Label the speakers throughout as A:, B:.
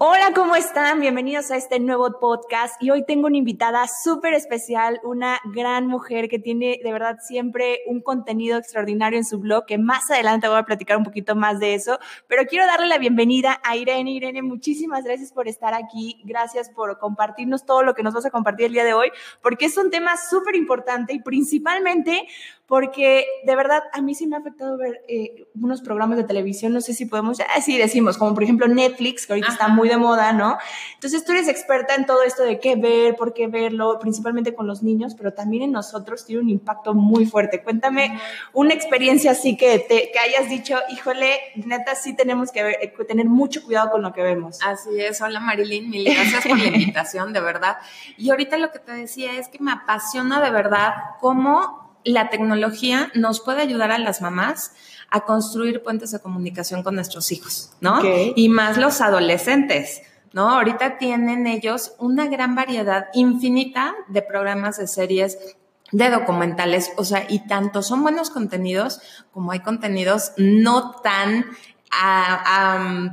A: Hola, ¿cómo están? Bienvenidos a este nuevo podcast y hoy tengo una invitada súper especial, una gran mujer que tiene de verdad siempre un contenido extraordinario en su blog, que más adelante voy a platicar un poquito más de eso, pero quiero darle la bienvenida a Irene. Irene, muchísimas gracias por estar aquí, gracias por compartirnos todo lo que nos vas a compartir el día de hoy, porque es un tema súper importante y principalmente porque de verdad a mí sí me ha afectado ver eh, unos programas de televisión, no sé si podemos, así decimos, como por ejemplo Netflix, que ahorita está muy de moda, ¿no? Entonces tú eres experta en todo esto de qué ver, por qué verlo, principalmente con los niños, pero también en nosotros tiene un impacto muy fuerte. Cuéntame una experiencia así que, te, que hayas dicho, híjole, neta, sí tenemos que eh, tener mucho cuidado con lo que vemos.
B: Así es, hola Marilyn, mil gracias por la invitación, de verdad. Y ahorita lo que te decía es que me apasiona de verdad cómo la tecnología nos puede ayudar a las mamás a construir puentes de comunicación con nuestros hijos, ¿no? Y más los adolescentes. ¿No? Ahorita tienen ellos una gran variedad infinita de programas, de series, de documentales, o sea, y tanto son buenos contenidos como hay contenidos no tan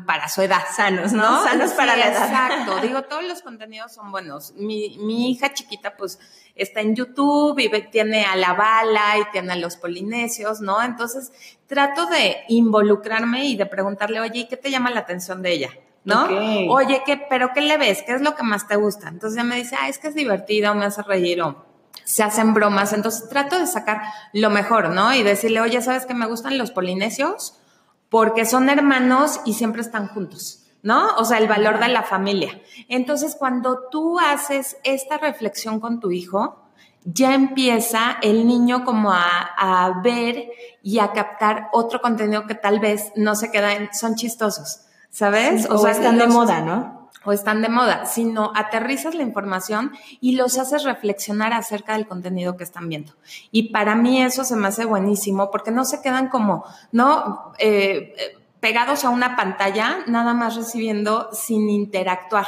B: para su edad.
A: Sanos, ¿no?
B: Sanos para la edad. Exacto. Digo, todos los contenidos son buenos. Mi, mi hija chiquita, pues, está en YouTube y tiene a la bala y tiene a los polinesios, ¿no? Entonces, trato de involucrarme y de preguntarle, oye, qué te llama la atención de ella? ¿no? Oye, ¿qué, pero qué le ves? ¿Qué es lo que más te gusta? Entonces ella me dice, ah, es que es divertido, me hace reír o se hacen bromas. Entonces trato de sacar lo mejor, ¿no? Y decirle, oye, ¿sabes que me gustan los polinesios? porque son hermanos y siempre están juntos. ¿No? O sea, el valor de la familia. Entonces, cuando tú haces esta reflexión con tu hijo, ya empieza el niño como a, ver y a captar otro contenido que tal vez no se queda en, son chistosos, ¿sabes?
A: o, sea, están de moda, ¿no?
B: o están de moda, sino aterrizas la información y los haces reflexionar acerca del contenido que están viendo. Y para mí eso se me hace buenísimo porque no se quedan como, ¿no? Eh, pegados a una pantalla, nada más recibiendo sin interactuar.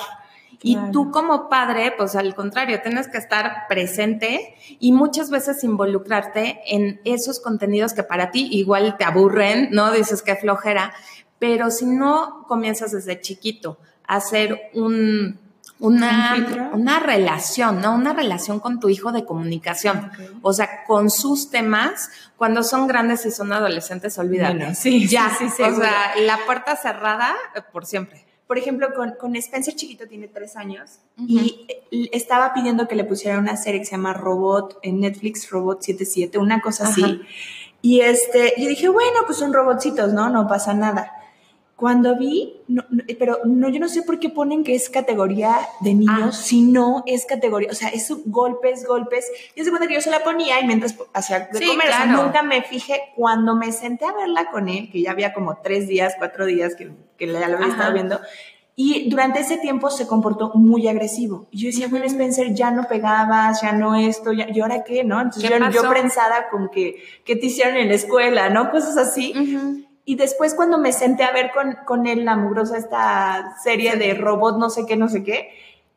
B: Y tú como padre, pues al contrario, tienes que estar presente y muchas veces involucrarte en esos contenidos que para ti igual te aburren, ¿no? Dices que flojera, pero si no comienzas desde chiquito hacer un, una, una relación, ¿no? Una relación con tu hijo de comunicación. O sea, con sus temas, cuando son grandes y son adolescentes, olvídate.
A: sí, ya, sí, sí,
B: O sea, la puerta cerrada eh, por siempre.
A: Por ejemplo, con, con Spencer chiquito tiene tres años y estaba pidiendo que le pusiera una serie que se llama Robot en Netflix, Robot 77, una cosa así. Y este, yo dije, bueno, pues son robotcitos, ¿no? No pasa nada. Cuando vi, pero no, yo no sé por qué ponen que es categoría de niños, ah. si no es categoría, o sea, es golpes, golpes. Yo se cuenta que yo se la ponía y mientras hacía de comer, nunca me fijé. Cuando me senté a verla con él, que ya había como tres días, cuatro días que, que ya lo había estado viendo, y durante ese tiempo se comportó muy agresivo. Y yo decía, bueno, Spencer, ya no pegabas, ya no esto, ya, ¿y ahora qué, no? Entonces yo, yo, prensada con que, ¿qué te hicieron en la escuela, no? Cosas así. Y después cuando me senté a ver con, con él la mugrosa esta serie de robot no sé qué, no sé qué,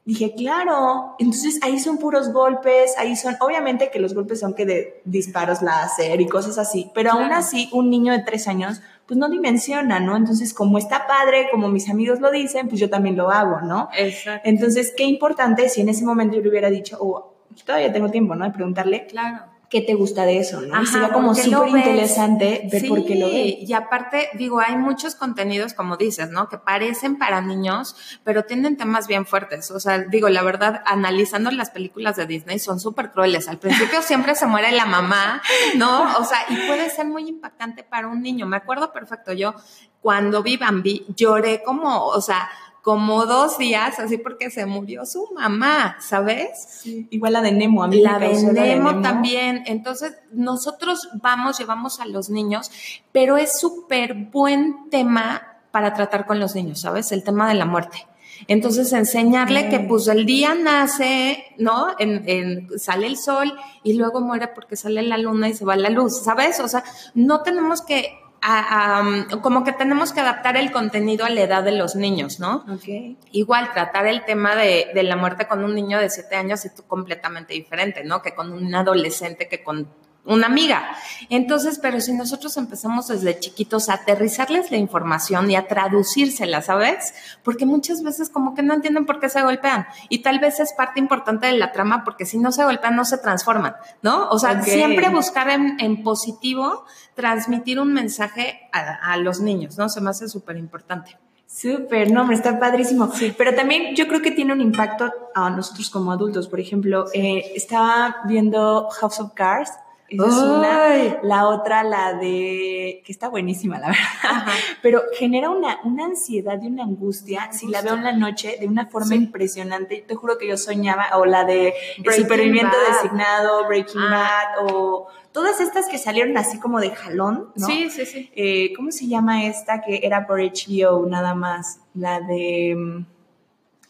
A: dije, claro, entonces ahí son puros golpes, ahí son, obviamente que los golpes son que de disparos láser y cosas así, pero aún así un niño de tres años pues no dimensiona, ¿no? Entonces, como está padre, como mis amigos lo dicen, pues yo también lo hago, ¿no?
B: Exacto.
A: Entonces, qué importante si en ese momento yo le hubiera dicho, oh, todavía tengo tiempo, ¿no? De preguntarle.
B: Claro
A: qué te gusta de eso, ¿no? Ajá, como súper interesante ver por qué lo ves.
B: Y aparte, digo, hay muchos contenidos, como dices, ¿no? Que parecen para niños, pero tienen temas bien fuertes. O sea, digo, la verdad, analizando las películas de Disney, son súper crueles. Al principio siempre se muere la mamá, ¿no? O sea, y puede ser muy impactante para un niño. Me acuerdo perfecto, yo cuando vi Bambi, lloré como, o sea, como dos días, así porque se murió su mamá, ¿sabes?
A: Igual la de Nemo, a mí
B: la, de Nemo, también. Entonces, nosotros vamos, llevamos a los niños, pero es súper buen tema para tratar con los niños, ¿sabes? El tema de la muerte. Entonces, enseñarle que pues el día nace, ¿no? En, sale el sol y luego muere porque sale la luna y se va la luz, ¿sabes? O sea, no tenemos que como que tenemos que adaptar el contenido a la edad de los niños, ¿no?
A: Okay.
B: Igual, tratar el tema de, de, la muerte con un niño de siete años es completamente diferente, ¿no? Que con un adolescente que con una amiga. Entonces, pero si nosotros empezamos desde chiquitos a aterrizarles la información y a traducírsela, ¿sabes? Porque muchas veces como que no entienden por qué se golpean. Y tal vez es parte importante de la trama porque si no se golpean no se transforman, ¿no? O sea, siempre buscar en, positivo transmitir un mensaje a, los niños, ¿no? Se me hace súper importante.
A: Súper, no, está padrísimo. Sí. Pero también yo creo que tiene un impacto a nosotros como adultos. Por ejemplo, eh, estaba viendo House of Cards esa es una. La otra, la de. que está buenísima, la verdad. Pero genera una, una ansiedad y una angustia. Si la veo en la noche de una forma impresionante, te juro que yo soñaba, o la de Superviviente Designado, Breaking ah. Bad, o todas estas que salieron así como de jalón, ¿no?
B: Sí, sí, sí.
A: Eh, ¿Cómo se llama esta que era por HBO nada más? La de.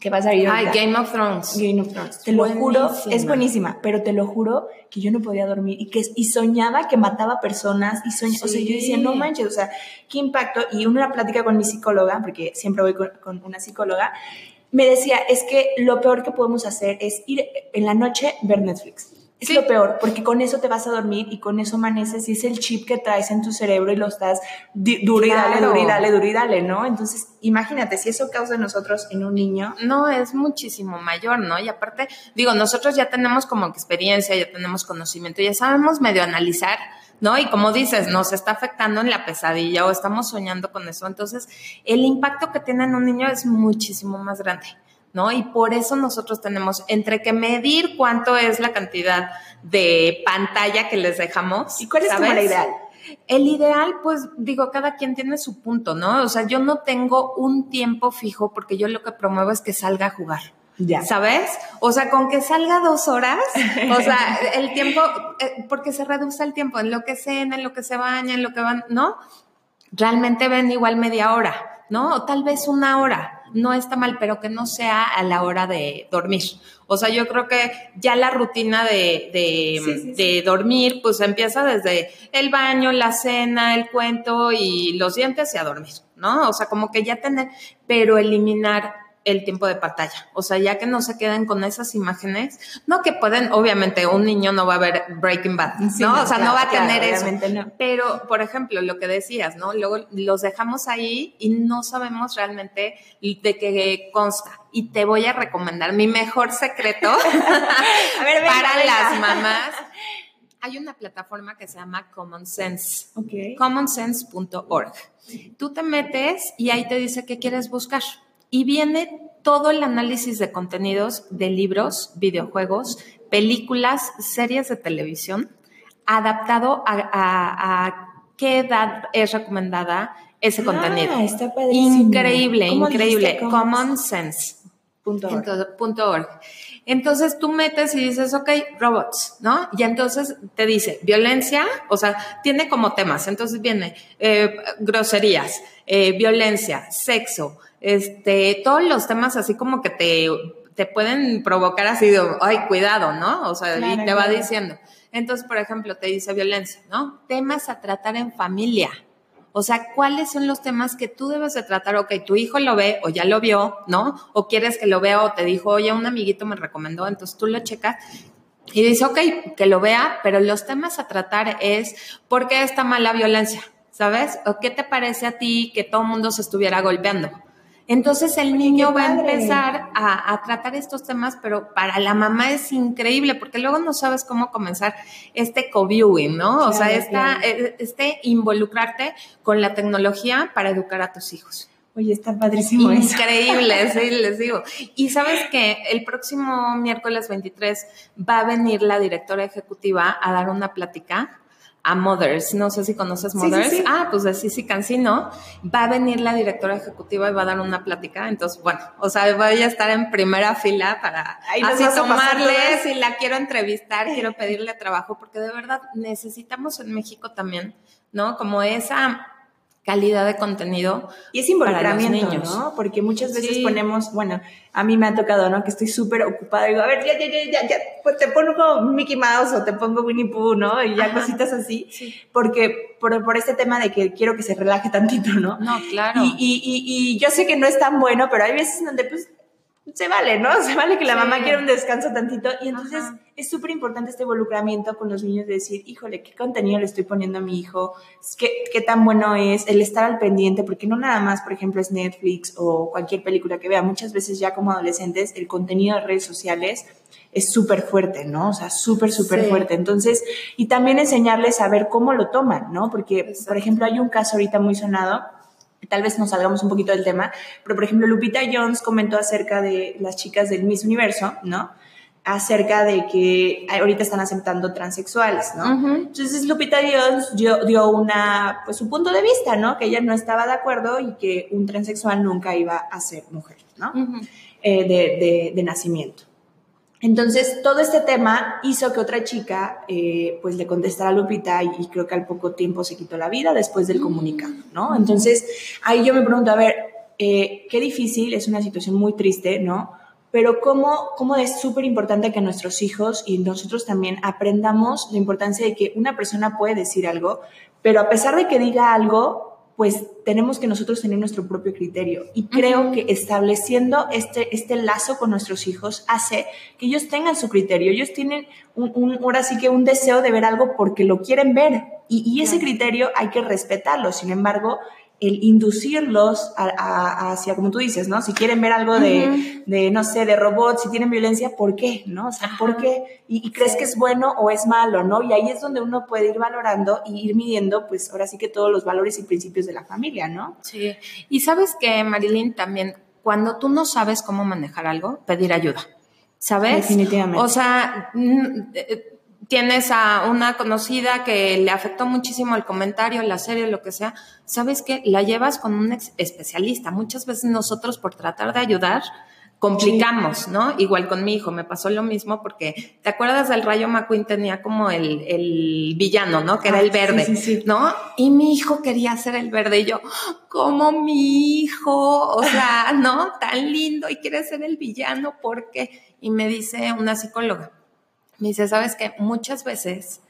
A: ¿Qué va a salir?
B: Ay, Game of Thrones.
A: Game of Thrones. Te lo juro, es buenísima, pero te lo juro que yo no podía dormir y que y soñaba que mataba personas y soñaba, o sea, yo decía, no manches, o sea, qué impacto. Y una plática con mi psicóloga, porque siempre voy con, con una psicóloga, me decía, es que lo peor que podemos hacer es ir en la noche ver Netflix. Es lo peor, porque con eso te vas a dormir y con eso amaneces y es el chip que traes en tu cerebro y lo estás duro y dale, duro y dale, duro y dale, ¿no? Entonces, imagínate, si eso causa en nosotros en un niño.
B: No, es muchísimo mayor, ¿no? Y aparte, digo, nosotros ya tenemos como experiencia, ya tenemos conocimiento, ya sabemos medio analizar, ¿no? Y como dices, nos está afectando en la pesadilla o estamos soñando con eso. Entonces, el impacto que tiene en un niño es muchísimo más grande. ¿No? Y por eso nosotros tenemos entre que medir cuánto es la cantidad de pantalla que les dejamos.
A: ¿Y cuál es la ideal?
B: El ideal, pues digo, cada quien tiene su punto, ¿no? O sea, yo no tengo un tiempo fijo porque yo lo que promuevo es que salga a jugar. Ya. ¿Sabes? O sea, con que salga dos horas, o sea, el tiempo, eh, porque se reduce el tiempo en lo que cena, en lo que se baña, en lo que van, ¿no? Realmente ven igual media hora, ¿no? O tal vez una hora no está mal, pero que no sea a la hora de dormir. O sea, yo creo que ya la rutina de, de, dormir, pues empieza desde el baño, la cena, el cuento y los dientes y a dormir, ¿no? O sea, como que ya tener, pero eliminar el tiempo de pantalla. O sea, ya que no se queden con esas imágenes, no que pueden, obviamente, un niño no va a ver Breaking Bad, ¿no? o sea, no va a tener eso. Pero, por ejemplo, lo que decías, ¿no? Luego los dejamos ahí y no sabemos realmente de qué consta. Y te voy a recomendar mi mejor secreto para las mamás. Hay una plataforma que se llama Common Sense. Commonsense.org. Tú te metes y ahí te dice qué quieres buscar y viene todo el análisis de contenidos de libros, videojuegos, películas, series de televisión, adaptado a, qué edad es recomendada ese ah, contenido.
A: Está
B: increíble, increíble. Commonsense.org. Entonces tú metes y dices, ok, robots, ¿no? Y entonces te dice violencia, o sea, tiene como temas. Entonces viene eh, groserías, eh, violencia, sexo, este, todos los temas así como que te, te pueden provocar así de, ay, cuidado, ¿no? O sea, y te va diciendo. Entonces, por ejemplo, te dice violencia, ¿no? Temas a tratar en familia. O sea, ¿cuáles son los temas que tú debes de tratar? Ok, tu hijo lo ve o ya lo vio, ¿no? O quieres que lo vea o te dijo, oye, un amiguito me recomendó, entonces tú lo checas y dice, ok, que lo vea, pero los temas a tratar es, ¿por qué está mala violencia? ¿Sabes? ¿O qué te parece a ti que todo el mundo se estuviera golpeando? Entonces el niño va a empezar a, tratar estos temas, pero para la mamá es increíble porque luego no sabes cómo comenzar este co-viewing, ¿no? o sea, esta, eh, este involucrarte con la tecnología para educar a tus hijos.
A: Oye, está padrísimo
B: Increíble, sí, les digo. Y sabes que el próximo miércoles 23 va a venir la directora ejecutiva a dar una plática a Mothers. No sé si conoces Mothers. Ah, pues de Sisi Cancino. Va a venir la directora ejecutiva y va a dar una plática. Entonces, bueno, o sea, voy a estar en primera fila para así tomarle. Si la quiero entrevistar, quiero pedirle trabajo, porque de verdad necesitamos en México también, ¿no? Como esa calidad de contenido.
A: Y es involucramiento, ¿no? Porque muchas veces ponemos, bueno, a mí me ha tocado, ¿no? Que estoy súper ocupada y digo, a ver, ya, ya, ya, ya, pues te pongo Mickey Mouse o te pongo Winnie Pooh, ¿no? Y ya cositas así. Porque por, por este tema de que quiero que se relaje tantito, ¿no?
B: No, claro.
A: Y, y, y, y yo sé que no es tan bueno, pero hay veces donde pues se vale, ¿no? Se vale que la mamá quiera un descanso tantito. Y entonces es súper importante este involucramiento con los niños de decir, híjole, ¿qué contenido le estoy poniendo a mi hijo? ¿Qué, qué tan bueno es? El estar al pendiente, porque no nada más, por ejemplo, es Netflix o cualquier película que vea. Muchas veces ya como adolescentes el contenido de redes sociales es súper fuerte, ¿no? O sea, súper, súper fuerte. Entonces, y también enseñarles a ver cómo lo toman, ¿no? Porque, por ejemplo, hay un caso ahorita muy sonado tal vez nos salgamos un poquito del tema, pero por ejemplo Lupita Jones comentó acerca de las chicas del Miss Universo, ¿no? acerca de que ahorita están aceptando transexuales, ¿no? Entonces Lupita Jones dio, dio, una, pues su punto de vista, ¿no? Que ella no estaba de acuerdo y que un transexual nunca iba a ser mujer, ¿no? Eh, de, de, de, nacimiento. Entonces, todo este tema hizo que otra chica, eh, pues, le contestara a Lupita y, creo que al poco tiempo se quitó la vida después del comunicado, ¿no? Entonces, ahí yo me pregunto, a ver, eh, qué difícil, es una situación muy triste, ¿no? Pero cómo, cómo es súper importante que nuestros hijos y nosotros también aprendamos la importancia de que una persona puede decir algo, pero a pesar de que diga algo, pues tenemos que nosotros tener nuestro propio criterio. Y creo que estableciendo este, este lazo con nuestros hijos hace que ellos tengan su criterio. Ellos tienen un, un ahora sí que un deseo de ver algo porque lo quieren ver. Y, y ese criterio hay que respetarlo. Sin embargo, el inducirlos hacia, como tú dices, ¿no? Si quieren ver algo de, de, no sé, de robots, si tienen violencia, ¿por qué? ¿No? O sea, ¿por qué? Y, crees que es bueno o es malo, ¿no? Y ahí es donde uno puede ir valorando y ir midiendo, pues ahora sí que todos los valores y principios de la familia, ¿no?
B: Sí. Y sabes que, Marilyn, también, cuando tú no sabes cómo manejar algo, pedir ayuda. ¿Sabes?
A: Definitivamente.
B: O sea, eh, tienes a una conocida que le afectó muchísimo el comentario, la serie, lo que sea, ¿sabes qué? La llevas con un especialista. Muchas veces nosotros por tratar de ayudar complicamos, ¿no? Igual con mi hijo me pasó lo mismo porque, ¿te acuerdas del Rayo McQueen? Tenía como el, el villano, ¿no? Que era el verde, ¿no? Y mi hijo quería ser el verde y yo, como mi hijo, o sea, ¿no? Tan lindo y quiere ser el villano, ¿por qué? Y me dice una psicóloga, me dice, sabes que muchas veces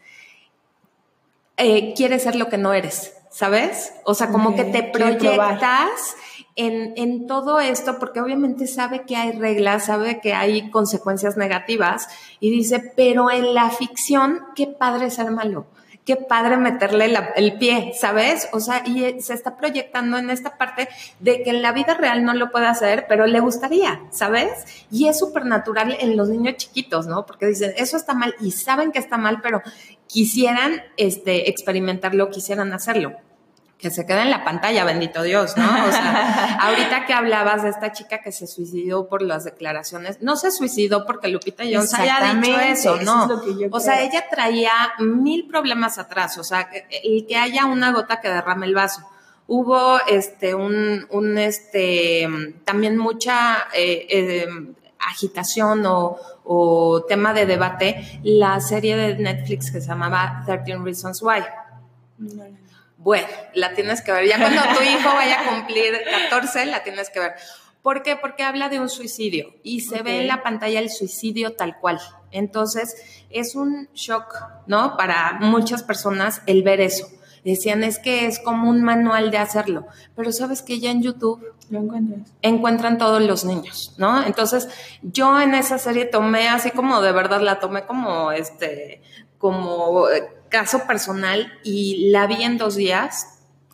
B: eh, quieres ser lo que no eres, ¿sabes? O sea, como que te proyectas en, en, todo esto, porque obviamente sabe que hay reglas, sabe que hay consecuencias negativas, y dice, pero en la ficción, qué padre ser malo qué padre meterle el pie, ¿sabes? O sea, y eh, se está proyectando en esta parte de que en la vida real no lo puede hacer, pero le gustaría, ¿sabes? Y es súper natural en los niños chiquitos, ¿no? Porque dicen, eso está mal y saben que está mal, pero quisieran este, experimentarlo, quisieran hacerlo que se queda en la pantalla, bendito Dios, ¿no? O sea, ahorita que hablabas de esta chica que se suicidó por las declaraciones, no se suicidó porque Lupita Jones haya dicho eso, ¿no? o sea, ella traía mil problemas atrás, o sea, el que haya una gota que derrame el vaso. Hubo este un, un este también mucha eh, eh, agitación o, o tema de debate la serie de Netflix que se llamaba 13 Reasons Why. No, no. Bueno, la tienes que ver. Ya cuando tu hijo vaya a cumplir 14, la tienes que ver. ¿Por qué? Porque habla de un suicidio y se ve en la pantalla el suicidio tal cual. Entonces, es un shock, ¿no? Para muchas personas el ver eso. Decían, es que es como un manual de hacerlo. Pero sabes que ya en YouTube
A: lo
B: encuentran todos los niños, ¿no? Entonces, yo en esa serie tomé así como de verdad, la tomé como este, como caso personal y la vi en dos días.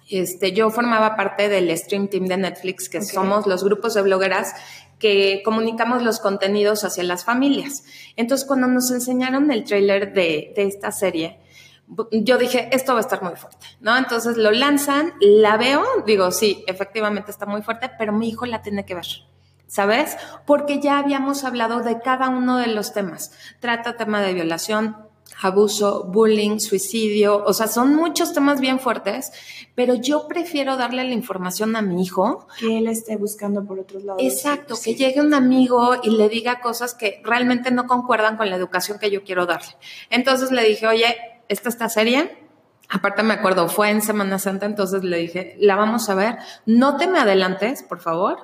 B: Este, yo formaba parte del Stream Team de Netflix, que somos los grupos de blogueras que comunicamos los contenidos hacia las familias. Entonces, cuando nos enseñaron el tráiler de, de esta serie, yo dije, esto va a estar muy fuerte, ¿no? Entonces lo lanzan, la veo, digo, sí, efectivamente está muy fuerte, pero mi hijo la tiene que ver. ¿Sabes? Porque ya habíamos hablado de cada uno de los temas. Trata tema de violación, abuso, bullying, suicidio, o sea, son muchos temas bien fuertes, pero yo prefiero darle la información a mi hijo.
A: Que él esté buscando por otros lados.
B: Exacto, que llegue un amigo y le diga cosas que realmente no concuerdan con la educación que yo quiero darle. Entonces le dije, oye, esta está seria, Aparte me acuerdo, fue en Semana Santa, entonces le dije, la vamos a ver, no te me adelantes, por favor,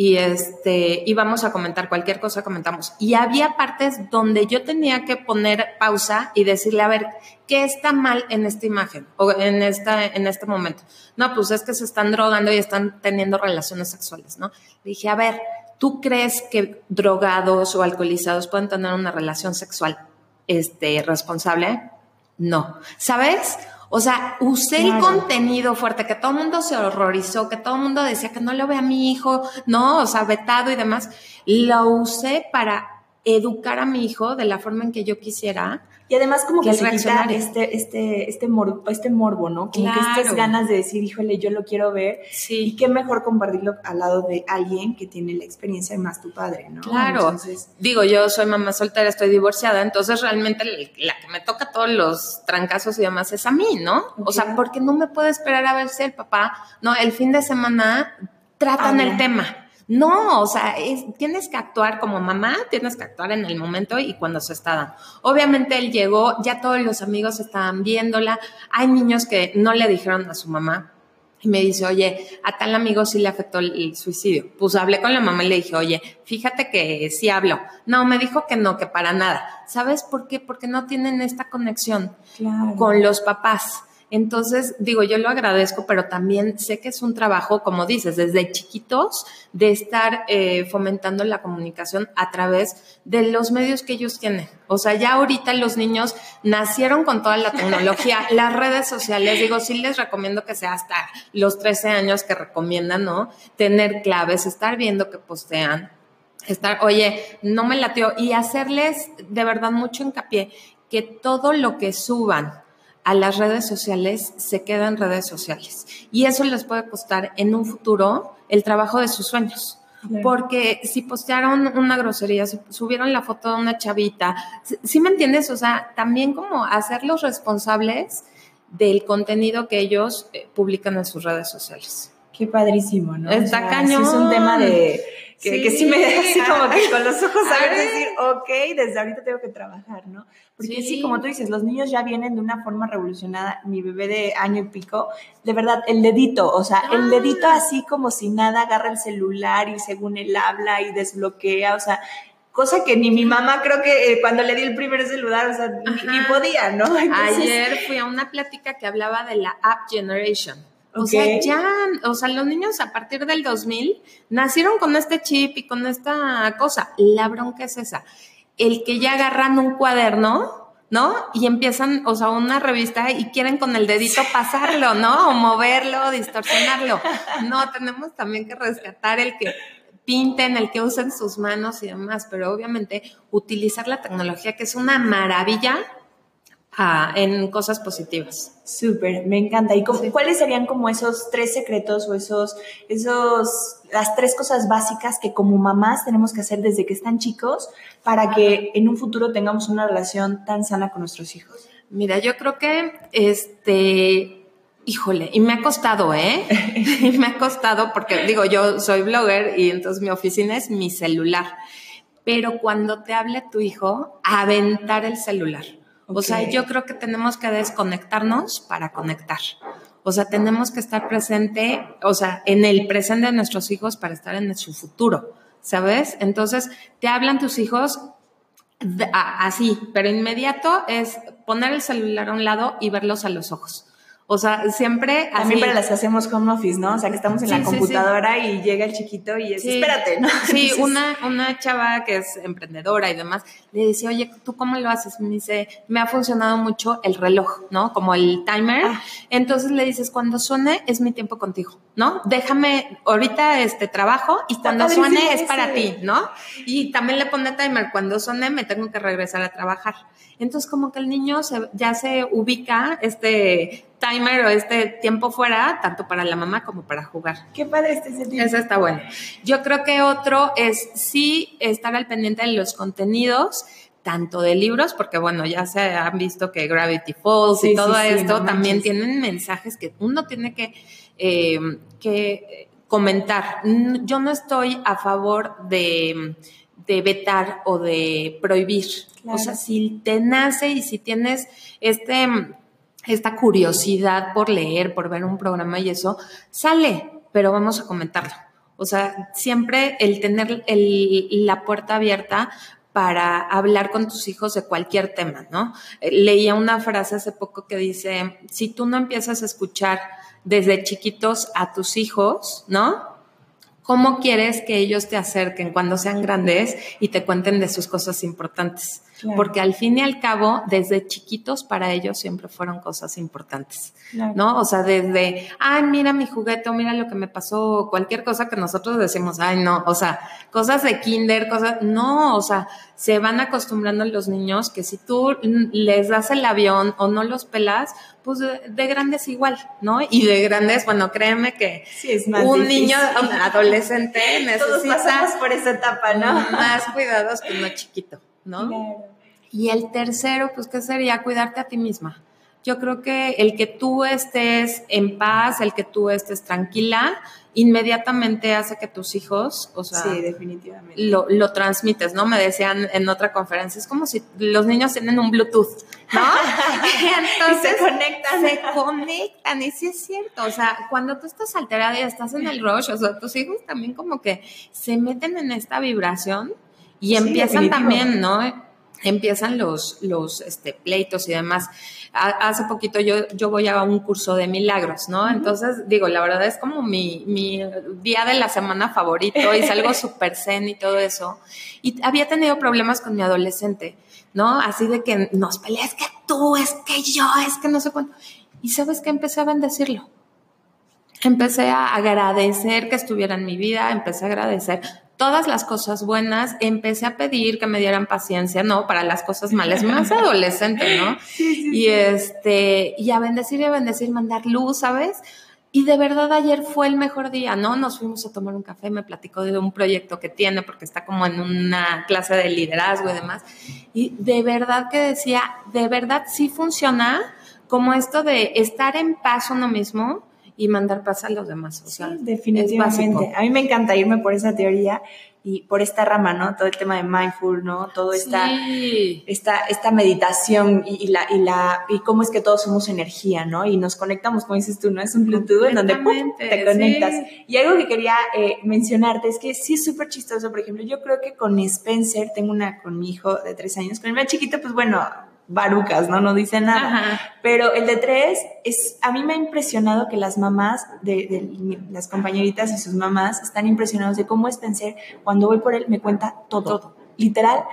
B: y este, y vamos a comentar cualquier cosa, comentamos. Y había partes donde yo tenía que poner pausa y decirle, a ver, ¿qué está mal en esta imagen o en esta, en este momento? No, pues es que se están drogando y están teniendo relaciones sexuales, ¿no? Dije, a ver, ¿tú crees que drogados o alcoholizados pueden tener una relación sexual, este, responsable? No. ¿Sabes? O sea, usé el contenido fuerte, que todo el mundo se horrorizó, que todo el mundo decía que no lo ve a mi hijo, no, o sea, vetado y demás. Lo usé para educar a mi hijo de la forma en que yo quisiera
A: y además como que, se quita este, este, este, morbo, este morbo, ¿no? Como que estas ganas de decir, híjole, yo lo quiero ver. Sí. Y qué mejor compartirlo al lado de alguien que tiene la experiencia y más tu padre, ¿no?
B: Claro. Entonces, Digo, yo soy mamá soltera, estoy divorciada, entonces realmente la que me toca todos los trancazos y demás es a mí, ¿no? O sea, porque no me puedo esperar a ver si el papá, no, el fin de semana tratan el tema no, o sea, tienes que actuar como mamá, tienes que actuar en el momento y cuando se está dando. Obviamente él llegó, ya todos los amigos estaban viéndola. Hay niños que no le dijeron a su mamá, y me dice, oye, a tal amigo sí le afectó el, suicidio. Pues hablé con la mamá y le dije, oye, fíjate que sí hablo. No, me dijo que no, que para nada. ¿Sabes por qué? Porque no tienen esta conexión con los papás. Entonces, digo, yo lo agradezco, pero también sé que es un trabajo, como dices, desde chiquitos, de estar eh, fomentando la comunicación a través de los medios que ellos tienen. O sea, ya ahorita los niños nacieron con toda la tecnología, las redes sociales, digo, sí les recomiendo que sea hasta los 13 años que recomiendan, ¿no? Tener claves, estar viendo que postean, estar, oye, no me latió, y hacerles de verdad mucho hincapié que todo lo que suban, a las redes sociales se quedan redes sociales. Y eso les puede costar en un futuro el trabajo de sus sueños. Porque si postearon una grosería, si subieron la foto de una chavita, ¿sí me entiendes? O sea, también como hacerlos responsables del contenido que ellos eh, publican en sus redes sociales.
A: Qué padrísimo, ¿no?
B: Está cañón.
A: es un tema de que sí, me deja así como que con los ojos a ver decir, ok, desde ahorita tengo que trabajar, ¿no? Porque sí. como tú dices, los niños ya vienen de una forma revolucionada. Mi bebé de año y pico, de verdad, el dedito, o sea, el dedito así como si nada agarra el celular y según él habla y desbloquea, o sea, cosa que ni mi mamá creo que eh, cuando le di el primer celular, o sea, ni, podía, ¿no?
B: Ayer fui a una plática que hablaba de la App Generation. O sea, ya, o sea, los niños a partir del 2000 nacieron con este chip y con esta cosa. La bronca es esa. El que ya agarran un cuaderno, ¿no? Y empiezan, o sea, una revista y quieren con el dedito pasarlo, ¿no? O moverlo, distorsionarlo. No, tenemos también que rescatar el que pinten, el que usen sus manos y demás, pero obviamente utilizar la tecnología, que es una maravilla, en cosas positivas.
A: Súper, me encanta. ¿Y cuáles serían como esos tres secretos o esos, esos, las tres cosas básicas que como mamás tenemos que hacer desde que están chicos para que en un futuro tengamos una relación tan sana con nuestros hijos?
B: Mira, yo creo que este, híjole, y me ha costado, ¿eh? y me ha costado porque digo, yo soy blogger y entonces mi oficina es mi celular. Pero cuando te hable tu hijo, aventar el celular o sea, yo creo que tenemos que desconectarnos para conectar. O sea, tenemos que estar presente, o sea, en el presente de nuestros hijos para estar en su futuro, ¿sabes? Entonces, te hablan tus hijos así, pero inmediato es poner el celular a un lado y verlos a los ojos. O sea, siempre.
A: También para las que hacemos home office, ¿no? O sea, que estamos en la computadora y llega el chiquito y es, espérate, ¿no?
B: Sí, una, una chava que es emprendedora y demás, le decía, oye, ¿tú cómo lo haces? Me dice, me ha funcionado mucho el reloj, ¿no? Como el timer. Ah. Entonces le dices, cuando suene es mi tiempo contigo, ¿no? Déjame, ahorita este trabajo y cuando suene es para ti, ¿no? Y también le pone timer, cuando suene me tengo que regresar a trabajar. Entonces como que el niño ya se ubica este timer o este tiempo fuera, tanto para la mamá como para jugar.
A: Qué padre este sentido.
B: Eso está bueno. Yo creo que otro es sí estar al pendiente de los contenidos, tanto de libros, porque bueno, ya se han visto que Gravity Falls y todo esto también tienen mensajes que uno tiene que, eh, que comentar. Yo no estoy a favor de, de vetar o de prohibir. O sea, si te nace y si tienes este esta curiosidad por leer, por ver un programa y eso, sale, pero vamos a comentarlo. O sea, siempre el tener la puerta abierta para hablar con tus hijos de cualquier tema, ¿no? Eh, leía una frase hace poco que dice, si tú no empiezas a escuchar desde chiquitos a tus hijos, ¿no? ¿Cómo quieres que ellos te acerquen cuando sean grandes y te cuenten de sus cosas importantes? Porque al fin y al cabo, desde chiquitos para ellos siempre fueron cosas importantes, ¿no? O sea, desde, ay, mira mi juguete, o mira lo que me pasó, cualquier cosa que nosotros decimos, ay, no, o sea, cosas de kinder, cosas, no, o sea, se van acostumbrando los niños que si tú les das el avión o no los pelas, pues de, grandes igual, ¿no? Y de grandes, bueno, créeme que un niño, un adolescente necesita
A: por esa etapa, ¿no?
B: Más cuidados que uno chiquito, ¿no? Y el tercero, pues, ¿qué sería? Cuidarte a ti misma. Yo creo que el que tú estés en paz, el que tú estés tranquila, inmediatamente hace que tus hijos, o sea,
A: sí, definitivamente.
B: Lo, lo, transmites, ¿no? Me decían en otra conferencia, es como si los niños tienen un Bluetooth, ¿no?
A: Entonces, se conectan.
B: Se conectan, y sí es cierto, o sea, cuando tú estás alterada y estás en el rush, o sea, tus hijos también como que se meten en esta vibración y empiezan también, ¿no? empiezan los, los este, pleitos y demás. hace poquito yo, yo voy a un curso de milagros, ¿no? Entonces, digo, la verdad es como mi, mi día de la semana favorito y salgo súper zen y todo eso. Y había tenido problemas con mi adolescente, ¿no? Así de que nos peleas, que tú, es que yo, es que no sé cuánto. Y sabes que empecé a bendecirlo. Empecé a agradecer que estuviera en mi vida, empecé a agradecer todas las cosas buenas, empecé a pedir que me dieran paciencia, ¿no? Para las cosas malas, más adolescente, ¿no? y este, y a bendecir y a bendecir, mandar luz, ¿sabes? Y de verdad ayer fue el mejor día, ¿no? Nos fuimos a tomar un café, me platicó de un proyecto que tiene porque está como en una clase de liderazgo y demás. Y de verdad que decía, de verdad sí funciona como esto de estar en paz uno mismo y mandar paz a los demás. O sea,
A: definitivamente. a mí me encanta irme por esa teoría y por esta rama, ¿no? Todo el tema de mindful, ¿no? Todo esta, esta, esta meditación y, la, y la, y cómo es que todos somos energía, ¿no? Y nos conectamos, como dices tú, ¿no? Es un Bluetooth en donde te conectas. Y algo que quería eh, mencionarte es que sí es súper chistoso, por ejemplo, yo creo que con Spencer, tengo una con mi hijo de tres años, con el más chiquito, pues bueno, barucas, ¿no? No dice nada. Pero el de tres, es, a mí me ha impresionado que las mamás, de, las compañeritas y sus mamás, están impresionados de cómo es pensar, cuando voy por él me cuenta todo, todo. literal,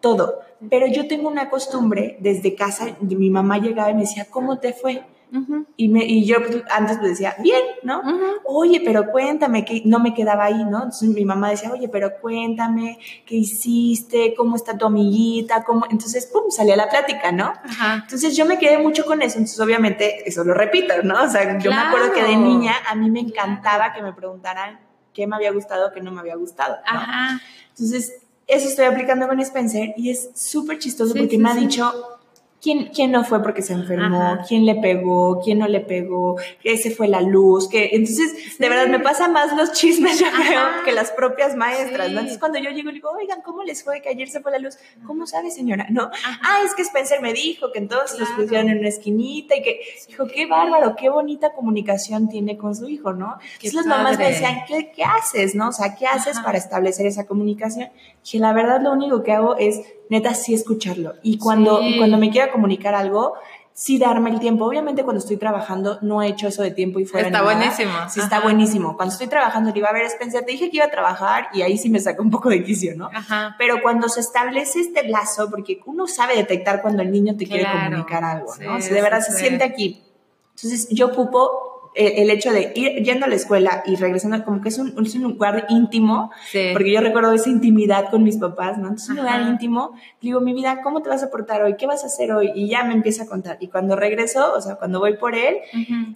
A: todo. Pero yo tengo una costumbre, desde casa, mi mamá llegaba y me decía, ¿cómo te fue? Y, me, y yo antes pues decía, bien, ¿no? Oye, pero cuéntame, que no me quedaba ahí, ¿no? Entonces mi mamá decía, oye, pero cuéntame, ¿qué hiciste? ¿Cómo está tu amiguita? ¿Cómo? Entonces, pum, salía la plática, ¿no? Entonces yo me quedé mucho con eso, entonces obviamente eso lo repito, ¿no? O sea, yo me acuerdo que de niña a mí me encantaba que me preguntaran qué me había gustado, qué no me había gustado. Ajá. Entonces, eso estoy aplicando con Spencer y es súper chistoso porque me ha dicho, ¿Quién, quién no fue porque se enfermó? ¿Quién le pegó? ¿Quién no le pegó? Ese fue la luz. que Entonces, de verdad, me pasa más los chismes, yo creo, que las propias maestras. Entonces, cuando yo llego y digo, oigan, ¿cómo les fue que ayer se fue la luz? ¿Cómo sabe, señora? No. Ah, es que Spencer me dijo que entonces los pusieron en una esquinita y que dijo, qué bárbaro, qué bonita comunicación tiene con su hijo, ¿no? Entonces, las mamás me decían, ¿qué, ¿qué haces, no? O sea, ¿qué haces para establecer esa comunicación? Y la verdad, lo único que hago es neta sí escucharlo. Y cuando, cuando me comunicar algo, sí darme el tiempo. Obviamente cuando estoy trabajando no he hecho eso de tiempo y fuera.
B: Está buenísimo.
A: Sí, está buenísimo. Cuando estoy trabajando, digo, a ver, Spencer, te dije que iba a trabajar y ahí sí me saca un poco de quicio, ¿no? Ajá. Pero cuando se establece este lazo, porque uno sabe detectar cuando el niño te quiere comunicar algo, ¿no? si de verdad se siente aquí. Entonces yo ocupo el, hecho de ir yendo a la escuela y regresando, como que es un, es un lugar íntimo, porque yo recuerdo esa intimidad con mis papás, ¿no? Entonces, un lugar íntimo, digo, mi vida, ¿cómo te vas a portar hoy? ¿Qué vas a hacer hoy? Y ya me empieza a contar. Y cuando regreso, o sea, cuando voy por él,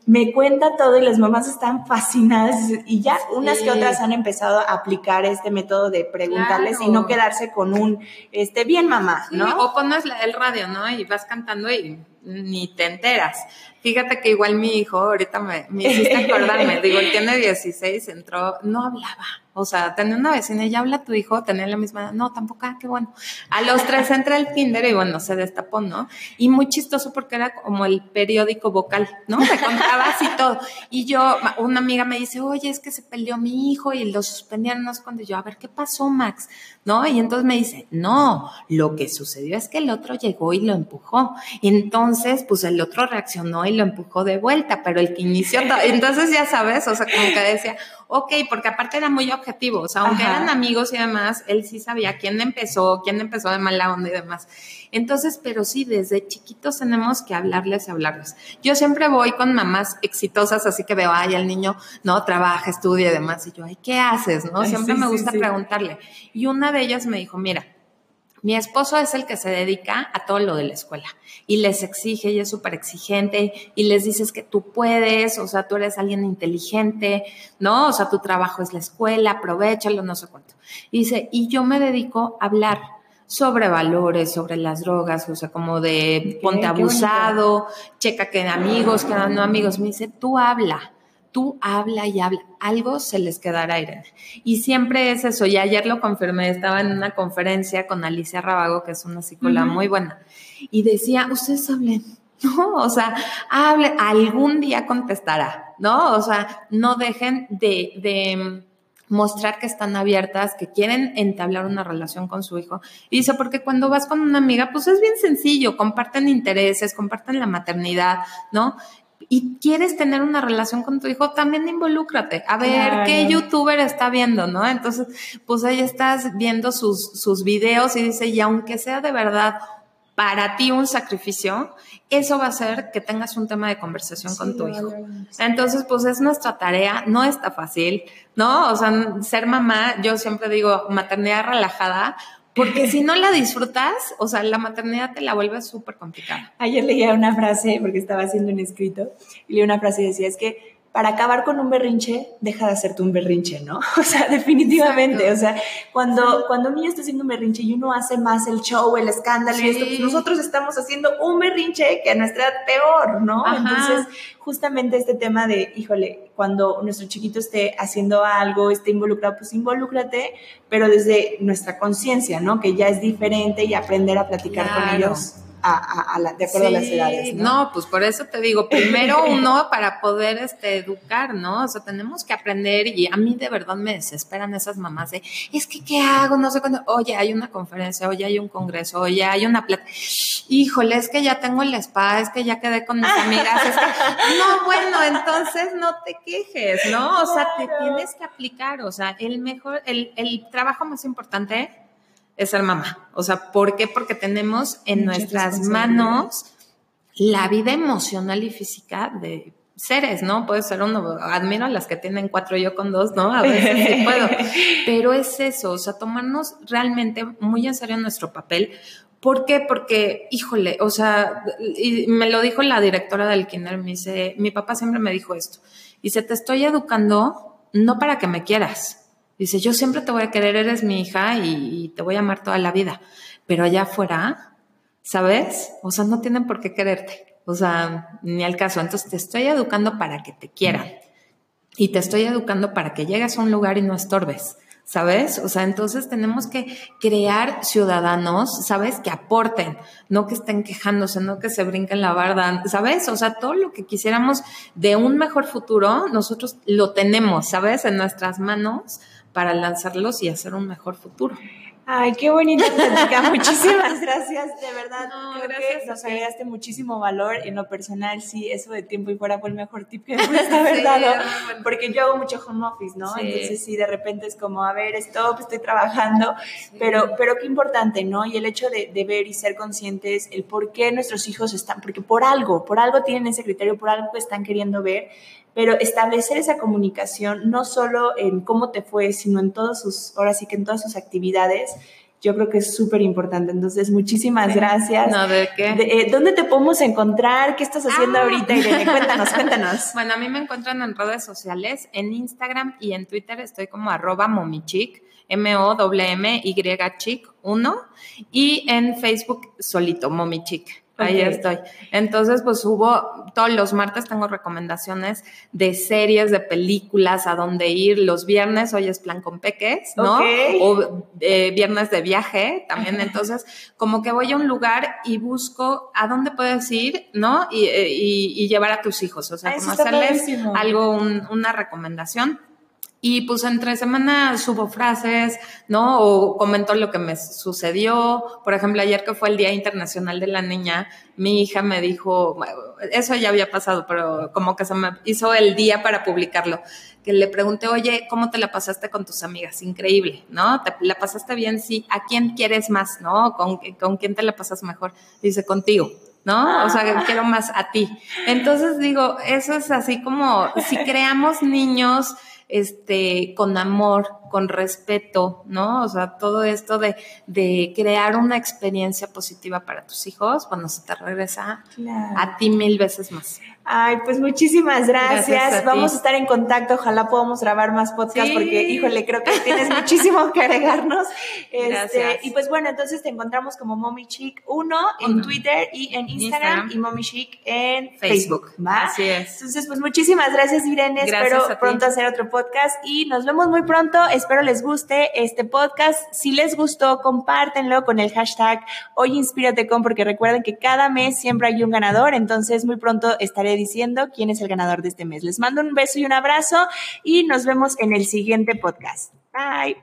A: me cuenta todo y las mamás están fascinadas y ya unas que otras han empezado a aplicar este método de preguntarles y no quedarse con un, este, bien mamá, ¿no?
B: o pones el radio, ¿no? Y vas cantando y ni te enteras. Fíjate que igual mi hijo, ahorita me, me hiciste acordarme, digo, él tiene 16, entró, no hablaba. O sea, tenía una vecina ya habla tu hijo, tenía la misma edad. No, tampoco, ah, qué bueno. A los tres entra el kinder y bueno, se destapó, ¿no? Y muy chistoso porque era como el periódico vocal, ¿no? Me contaba así todo. Y yo, una amiga me dice, oye, es que se peleó mi hijo y lo suspendieron, no sé cuándo. yo, a ver, ¿qué pasó, Max? ¿No? Y entonces me dice, no, lo que sucedió es que el otro llegó y lo empujó. Y entonces, pues el otro reaccionó y lo empujó de vuelta, pero el que inició, entonces ya sabes, o sea, como que decía, ok, porque aparte era muy objetivo, o sea, aunque eran amigos y demás, él sí sabía quién empezó, quién empezó de mala onda y demás. Entonces, pero sí, desde chiquitos tenemos que hablarles y hablarles. Yo siempre voy con mamás exitosas, así que veo, ay, el niño, no, trabaja, estudia y demás, y yo, ay, ¿qué haces? ¿No? Siempre me gusta preguntarle. Y una de ellas me dijo, mira, mi esposo es el que se dedica a todo lo de la escuela y les exige y es súper exigente y les dices que tú puedes, o sea, tú eres alguien inteligente, ¿no? O sea, tu trabajo es la escuela, aprovechalo, no sé cuánto. Y dice, y yo me dedico a hablar sobre valores, sobre las drogas, o sea, como de ponte abusado, checa que amigos, que no amigos. Me dice, tú habla, tú habla y habla, algo se les quedará, Irene. Y siempre es eso, y ayer lo confirmé, estaba en una conferencia con Alicia Rabago, que es una psicóloga muy buena, y decía, ustedes hablen, ¿no? O sea, hable, algún día contestará, ¿no? O sea, no dejen de, de mostrar que están abiertas, que quieren entablar una relación con su hijo. Y dice, porque cuando vas con una amiga, pues es bien sencillo, comparten intereses, comparten la maternidad, ¿no? Y quieres tener una relación con tu hijo, también involúcrate. A ver qué youtuber está viendo, ¿no? Entonces, pues ahí estás viendo sus, sus videos y dice, y aunque sea de verdad para ti un sacrificio, eso va a hacer que tengas un tema de conversación con tu hijo. Entonces, pues es nuestra tarea, no está fácil, ¿no? O sea, ser mamá, yo siempre digo, maternidad relajada, porque si no la disfrutas, o sea, la maternidad te la vuelve súper complicada.
A: Ayer leía una frase, porque estaba haciendo un escrito, y leí una frase y decía, es que para acabar con un berrinche, deja de hacerte un berrinche, ¿no? O sea, definitivamente, o sea, cuando, cuando un niño está haciendo un berrinche y uno hace más el show, el escándalo y esto, pues nosotros estamos haciendo un berrinche que a nuestra edad peor, ¿no? Entonces, justamente este tema de, híjole, cuando nuestro chiquito esté haciendo algo, esté involucrado, pues involúcrate, pero desde nuestra conciencia, ¿no? Que ya es diferente y aprender a platicar con ellos a, la, de acuerdo a las edades. ¿no?
B: pues por eso te digo, primero uno para poder este, educar, ¿no? O sea, tenemos que aprender y a mí de verdad me desesperan esas mamás de, es que, ¿qué hago? No sé cuándo, oye, hay una conferencia, oye, hay un congreso, oye, hay una plata. Híjole, es que ya tengo el spa, es que ya quedé con mis amigas. no, bueno, entonces no te quejes, ¿no? O sea, te tienes que aplicar, o sea, el mejor, el, el trabajo más importante es ser mamá. O sea, ¿por qué? Porque tenemos en nuestras manos la vida emocional y física de seres, ¿no? Puede ser uno, admiro a las que tienen cuatro, yo con dos, ¿no? A veces sí puedo. Pero es eso, o sea, tomarnos realmente muy en serio nuestro papel. ¿Por qué? Porque, híjole, o sea, y me lo dijo la directora del kinder, me dice, mi papá siempre me dijo esto, dice, te estoy educando no para que me quieras, Dice, yo siempre te voy a querer, eres mi hija y, te voy a amar toda la vida. Pero allá afuera, ¿sabes? O sea, no tienen por qué quererte. O sea, ni al caso. Entonces te estoy educando para que te quieran. Y te estoy educando para que llegues a un lugar y no estorbes. ¿Sabes? O sea, entonces tenemos que crear ciudadanos, ¿sabes? Que aporten, no que estén quejándose, no que se brinquen la barda, ¿sabes? O sea, todo lo que quisiéramos de un mejor futuro, nosotros lo tenemos, ¿sabes? En nuestras manos para lanzarlos y hacer un mejor futuro.
A: Ay, qué bonita plática. Muchísimas gracias, de verdad. creo que nos agregaste muchísimo valor. En lo personal, sí, eso de tiempo y fuera fue el mejor tip que me pudiste haber dado. Porque yo hago mucho home office, ¿no? Entonces, sí, de repente es como, a ver, stop, estoy trabajando. Pero, pero qué importante, ¿no? Y el hecho de, de, ver y ser conscientes el por qué nuestros hijos están, porque por algo, por algo tienen ese criterio, por algo están queriendo ver pero establecer esa comunicación no solo en cómo te fue, sino en todas sus, ahora sí que en todas sus actividades, yo creo que es súper importante. Entonces, muchísimas gracias.
B: No, ¿de qué?
A: Eh, ¿Dónde te podemos encontrar? ¿Qué estás haciendo ah. ahorita? Irene, cuéntanos, cuéntanos.
B: Bueno, a mí me encuentran en redes sociales, en Instagram y en Twitter estoy como arroba momichic, M-O-M-M-Y chic 1 y en Facebook solito, momichic. Ahí estoy. Entonces, pues hubo, todos los martes tengo recomendaciones de series, de películas, a dónde ir. Los viernes, hoy es plan con peques, ¿no? O eh, viernes de viaje también. Entonces, como que voy a un lugar y busco a dónde puedes ir, ¿no? Y, eh, llevar a tus hijos. O sea, como hacerles algo, una recomendación. Y pues entre semana subo frases, ¿no? O comento lo que me sucedió. Por ejemplo, ayer que fue el Día Internacional de la Niña, mi hija me dijo, eso ya había pasado, pero como que se me hizo el día para publicarlo, que le pregunté, oye, ¿cómo te la pasaste con tus amigas? Increíble, ¿no? ¿Te la pasaste bien? Sí. ¿A quién quieres más, no? ¿Con, con quién te la pasas mejor? Dice, contigo. ¿no? O sea, ah. quiero más a ti. Entonces digo, eso es así como si creamos niños este, con amor, con respeto, ¿no? O sea, todo esto de, de crear una experiencia positiva para tus hijos, cuando se te regresa a ti mil veces más.
A: Ay, pues muchísimas gracias. Vamos a estar en contacto. Ojalá podamos grabar más podcasts porque, híjole, creo que tienes muchísimo que agregarnos. Este, y pues bueno, entonces te encontramos como Mommy Chic 1 en Twitter y en Instagram, y Mommy Chic en Facebook.
B: Así es.
A: Entonces, pues muchísimas gracias, Irene. Espero pronto hacer otro podcast y nos vemos muy pronto. Espero les guste este podcast. Si les gustó, compártenlo con el hashtag Hoy Inspírate con, porque recuerden que cada mes siempre hay un ganador. Entonces, muy pronto estaré diciendo quién es el ganador de este mes. Les mando un beso y un abrazo y nos vemos en el siguiente podcast. Bye.